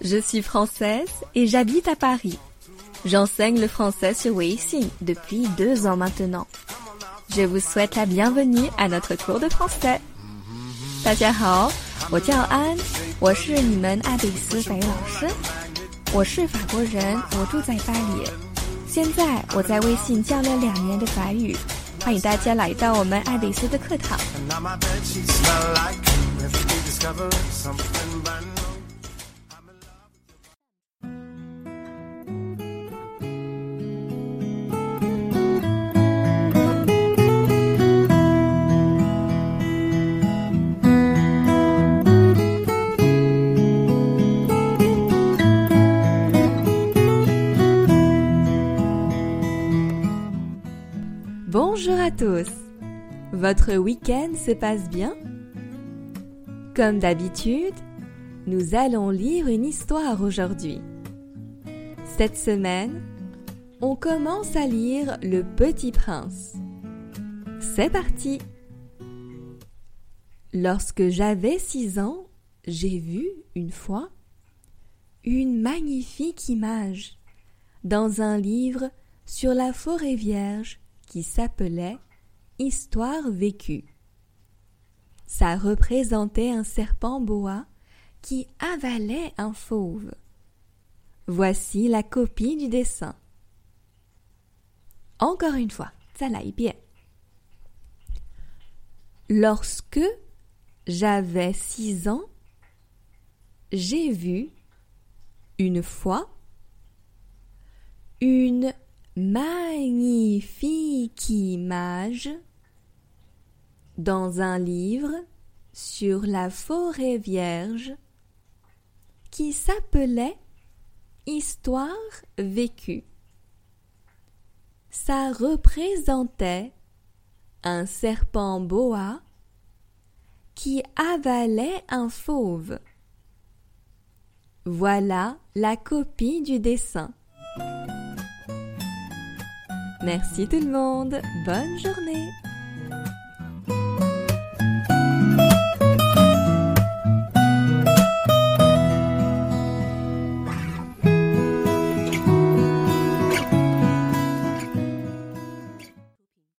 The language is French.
Je suis française et j'habite à Paris. J'enseigne le français sur Weixin depuis deux ans maintenant. Je vous souhaite la bienvenue à notre cours de français. 大家好，我叫安，我是你们爱贝斯法语老师。我是法国人，我住在巴黎。现在我在微信教了两年的法语，欢迎大家来到我们爱贝斯的课堂。À tous. Votre week-end se passe bien? Comme d'habitude, nous allons lire une histoire aujourd'hui. Cette semaine, on commence à lire Le Petit Prince. C'est parti Lorsque j'avais six ans, j'ai vu une fois une magnifique image dans un livre sur la forêt vierge qui s'appelait Histoire vécue. Ça représentait un serpent boa qui avalait un fauve. Voici la copie du dessin. Encore une fois, ça bien. Lorsque j'avais six ans, j'ai vu une fois une magnifique image dans un livre sur la forêt vierge qui s'appelait Histoire vécue. Ça représentait un serpent boa qui avalait un fauve. Voilà la copie du dessin. Merci tout le monde. Bonne journée.